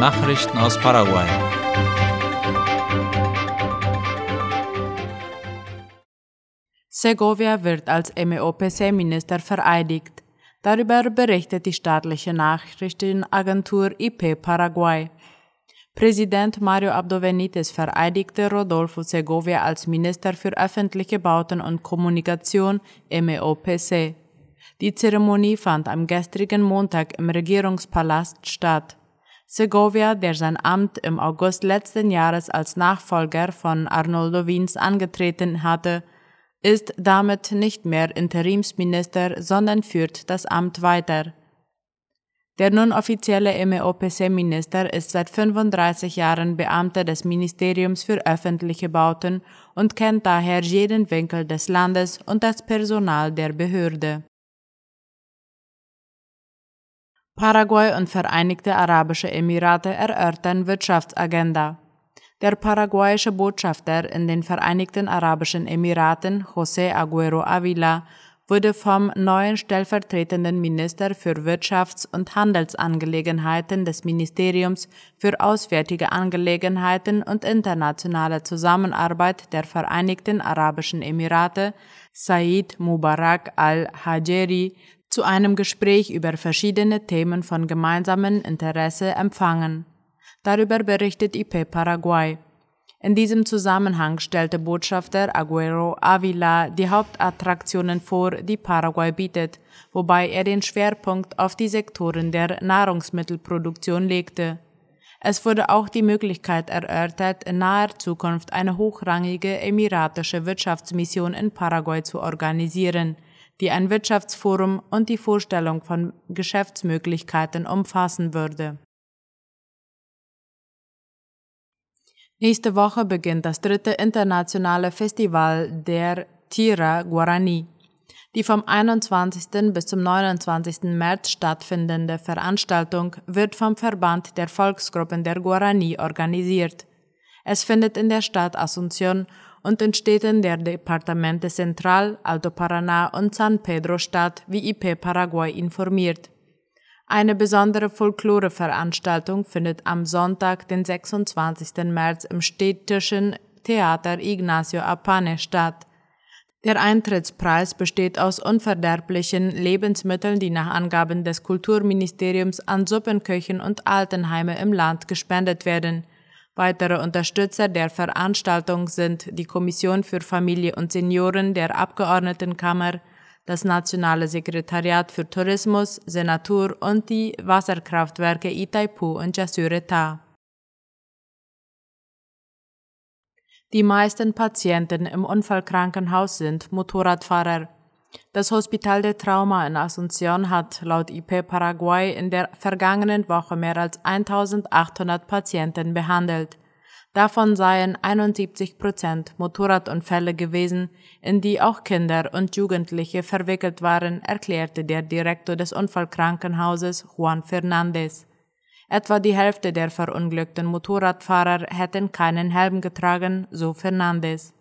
Nachrichten aus Paraguay. Segovia wird als MEOPC-Minister vereidigt. Darüber berichtet die staatliche Nachrichtenagentur IP Paraguay. Präsident Mario Abdo Benitez vereidigte Rodolfo Segovia als Minister für öffentliche Bauten und Kommunikation MEOPC. Die Zeremonie fand am gestrigen Montag im Regierungspalast statt. Segovia, der sein Amt im August letzten Jahres als Nachfolger von Arnoldo Wiens angetreten hatte, ist damit nicht mehr Interimsminister, sondern führt das Amt weiter. Der nun offizielle MEOPC-Minister ist seit 35 Jahren Beamter des Ministeriums für öffentliche Bauten und kennt daher jeden Winkel des Landes und das Personal der Behörde. Paraguay und Vereinigte Arabische Emirate erörtern Wirtschaftsagenda. Der paraguayische Botschafter in den Vereinigten Arabischen Emiraten, José Agüero Avila, wurde vom neuen stellvertretenden Minister für Wirtschafts- und Handelsangelegenheiten des Ministeriums für Auswärtige Angelegenheiten und internationale Zusammenarbeit der Vereinigten Arabischen Emirate, Said Mubarak al-Hajeri, zu einem Gespräch über verschiedene Themen von gemeinsamem Interesse empfangen. Darüber berichtet IP Paraguay. In diesem Zusammenhang stellte Botschafter Aguero Avila die Hauptattraktionen vor, die Paraguay bietet, wobei er den Schwerpunkt auf die Sektoren der Nahrungsmittelproduktion legte. Es wurde auch die Möglichkeit erörtert, in naher Zukunft eine hochrangige emiratische Wirtschaftsmission in Paraguay zu organisieren, die ein Wirtschaftsforum und die Vorstellung von Geschäftsmöglichkeiten umfassen würde. Nächste Woche beginnt das dritte internationale Festival der Tira Guarani. Die vom 21. bis zum 29. März stattfindende Veranstaltung wird vom Verband der Volksgruppen der Guarani organisiert. Es findet in der Stadt Asunción und in Städten der Departamente Central, Alto Paraná und San Pedro statt, wie IP Paraguay informiert. Eine besondere Folklore-Veranstaltung findet am Sonntag, den 26. März im städtischen Theater Ignacio Apane statt. Der Eintrittspreis besteht aus unverderblichen Lebensmitteln, die nach Angaben des Kulturministeriums an Suppenköchen und Altenheime im Land gespendet werden. Weitere Unterstützer der Veranstaltung sind die Kommission für Familie und Senioren der Abgeordnetenkammer, das Nationale Sekretariat für Tourismus, Senatur und die Wasserkraftwerke Itaipu und Jasureta. Die meisten Patienten im Unfallkrankenhaus sind Motorradfahrer. Das Hospital de Trauma in Asunción hat laut IP Paraguay in der vergangenen Woche mehr als 1800 Patienten behandelt. Davon seien 71 Prozent Motorradunfälle gewesen, in die auch Kinder und Jugendliche verwickelt waren, erklärte der Direktor des Unfallkrankenhauses Juan Fernandez. Etwa die Hälfte der verunglückten Motorradfahrer hätten keinen Helm getragen, so Fernandez.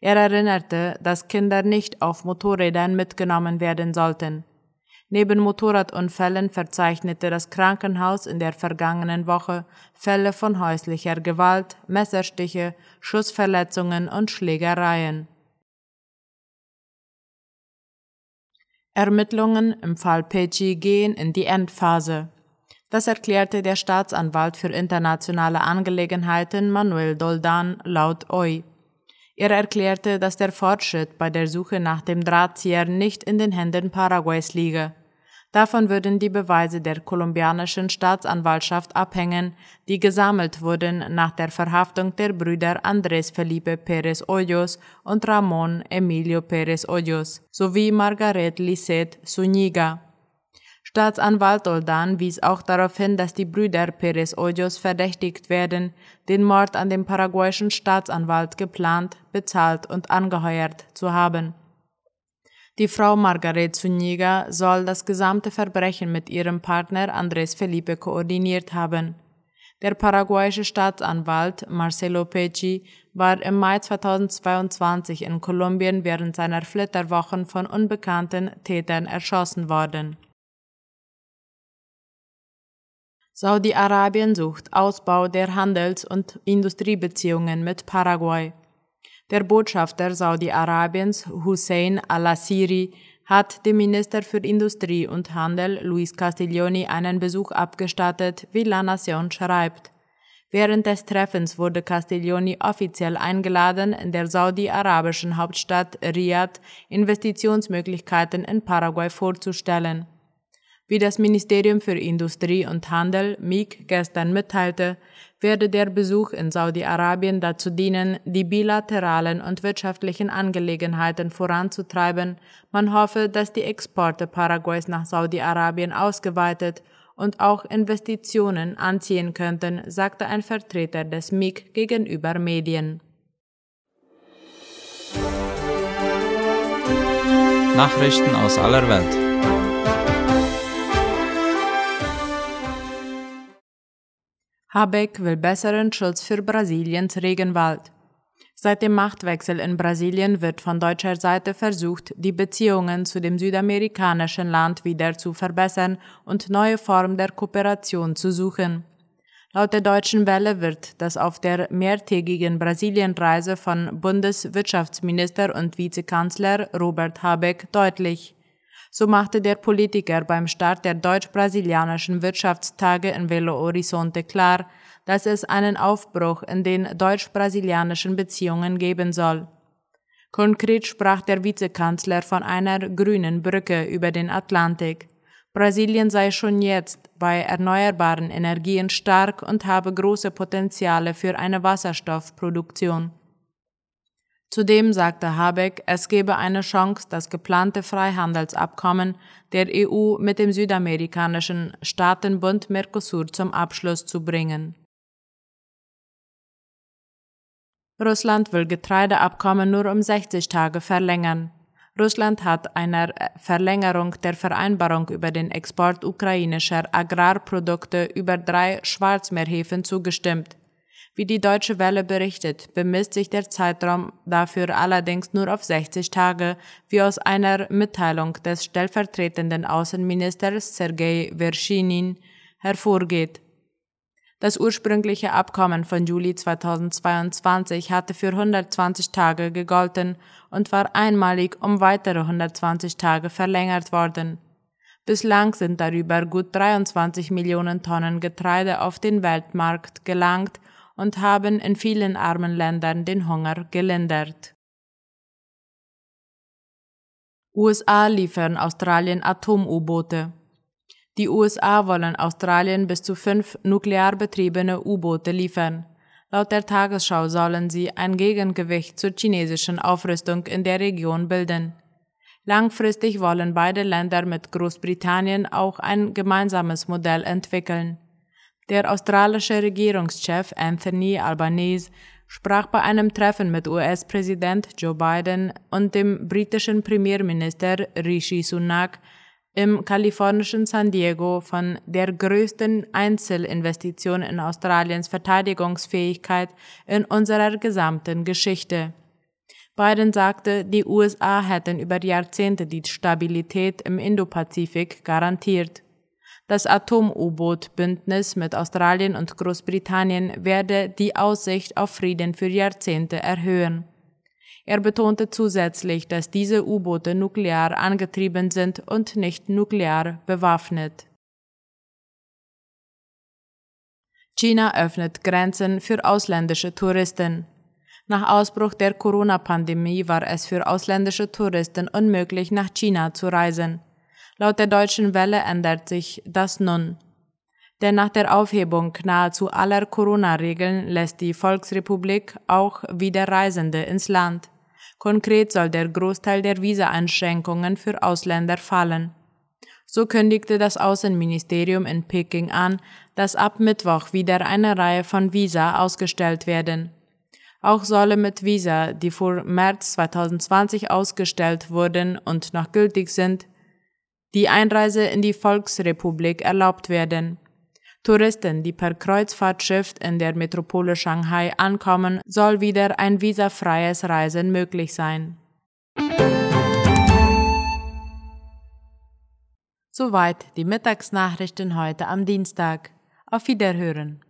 Er erinnerte, dass Kinder nicht auf Motorrädern mitgenommen werden sollten. Neben Motorradunfällen verzeichnete das Krankenhaus in der vergangenen Woche Fälle von häuslicher Gewalt, Messerstiche, Schussverletzungen und Schlägereien. Ermittlungen im Fall Peci gehen in die Endphase. Das erklärte der Staatsanwalt für internationale Angelegenheiten Manuel Doldan laut OI. Er erklärte, dass der Fortschritt bei der Suche nach dem Drahtzieher nicht in den Händen Paraguays liege. Davon würden die Beweise der kolumbianischen Staatsanwaltschaft abhängen, die gesammelt wurden nach der Verhaftung der Brüder Andrés Felipe Pérez Hoyos und Ramón Emilio Pérez Hoyos sowie Margaret Lisset Zuniga. Staatsanwalt Oldan wies auch darauf hin, dass die Brüder Perez Hoyos verdächtigt werden, den Mord an dem paraguayischen Staatsanwalt geplant, bezahlt und angeheuert zu haben. Die Frau Margaret Zuniga soll das gesamte Verbrechen mit ihrem Partner Andrés Felipe koordiniert haben. Der paraguayische Staatsanwalt Marcelo Pecci war im Mai 2022 in Kolumbien während seiner Flitterwochen von unbekannten Tätern erschossen worden. Saudi-Arabien sucht Ausbau der Handels- und Industriebeziehungen mit Paraguay. Der Botschafter Saudi-Arabiens Hussein al-Assiri hat dem Minister für Industrie und Handel Luis Castiglioni einen Besuch abgestattet, wie La Nation schreibt. Während des Treffens wurde Castiglioni offiziell eingeladen, in der saudi-arabischen Hauptstadt Riyadh Investitionsmöglichkeiten in Paraguay vorzustellen. Wie das Ministerium für Industrie und Handel MIG gestern mitteilte, werde der Besuch in Saudi-Arabien dazu dienen, die bilateralen und wirtschaftlichen Angelegenheiten voranzutreiben. Man hoffe, dass die Exporte Paraguays nach Saudi-Arabien ausgeweitet und auch Investitionen anziehen könnten, sagte ein Vertreter des MIG gegenüber Medien. Nachrichten aus aller Welt. Habeck will besseren Schutz für Brasiliens Regenwald. Seit dem Machtwechsel in Brasilien wird von deutscher Seite versucht, die Beziehungen zu dem südamerikanischen Land wieder zu verbessern und neue Formen der Kooperation zu suchen. Laut der Deutschen Welle wird das auf der mehrtägigen Brasilienreise von Bundeswirtschaftsminister und Vizekanzler Robert Habeck deutlich. So machte der Politiker beim Start der deutsch-brasilianischen Wirtschaftstage in Belo Horizonte klar, dass es einen Aufbruch in den deutsch-brasilianischen Beziehungen geben soll. Konkret sprach der Vizekanzler von einer grünen Brücke über den Atlantik. Brasilien sei schon jetzt bei erneuerbaren Energien stark und habe große Potenziale für eine Wasserstoffproduktion. Zudem sagte Habeck, es gebe eine Chance, das geplante Freihandelsabkommen der EU mit dem südamerikanischen Staatenbund Mercosur zum Abschluss zu bringen. Russland will Getreideabkommen nur um 60 Tage verlängern. Russland hat einer Verlängerung der Vereinbarung über den Export ukrainischer Agrarprodukte über drei Schwarzmeerhäfen zugestimmt. Wie die Deutsche Welle berichtet, bemisst sich der Zeitraum dafür allerdings nur auf 60 Tage, wie aus einer Mitteilung des stellvertretenden Außenministers Sergei Vershinin hervorgeht. Das ursprüngliche Abkommen von Juli 2022 hatte für 120 Tage gegolten und war einmalig um weitere 120 Tage verlängert worden. Bislang sind darüber gut 23 Millionen Tonnen Getreide auf den Weltmarkt gelangt und haben in vielen armen Ländern den Hunger gelindert. USA liefern Australien Atom-U-Boote. Die USA wollen Australien bis zu fünf nuklear betriebene U-Boote liefern. Laut der Tagesschau sollen sie ein Gegengewicht zur chinesischen Aufrüstung in der Region bilden. Langfristig wollen beide Länder mit Großbritannien auch ein gemeinsames Modell entwickeln. Der australische Regierungschef Anthony Albanese sprach bei einem Treffen mit US-Präsident Joe Biden und dem britischen Premierminister Rishi Sunak im kalifornischen San Diego von der größten Einzelinvestition in Australiens Verteidigungsfähigkeit in unserer gesamten Geschichte. Biden sagte, die USA hätten über Jahrzehnte die Stabilität im Indopazifik garantiert. Das Atom-U-Boot-Bündnis mit Australien und Großbritannien werde die Aussicht auf Frieden für Jahrzehnte erhöhen. Er betonte zusätzlich, dass diese U-Boote nuklear angetrieben sind und nicht nuklear bewaffnet. China öffnet Grenzen für ausländische Touristen. Nach Ausbruch der Corona-Pandemie war es für ausländische Touristen unmöglich, nach China zu reisen. Laut der Deutschen Welle ändert sich das nun. Denn nach der Aufhebung nahezu aller Corona-Regeln lässt die Volksrepublik auch wieder Reisende ins Land. Konkret soll der Großteil der Visa-Einschränkungen für Ausländer fallen. So kündigte das Außenministerium in Peking an, dass ab Mittwoch wieder eine Reihe von Visa ausgestellt werden. Auch solle mit Visa, die vor März 2020 ausgestellt wurden und noch gültig sind, die Einreise in die Volksrepublik erlaubt werden. Touristen, die per Kreuzfahrtschiff in der Metropole Shanghai ankommen, soll wieder ein visafreies Reisen möglich sein. Soweit die Mittagsnachrichten heute am Dienstag. Auf Wiederhören.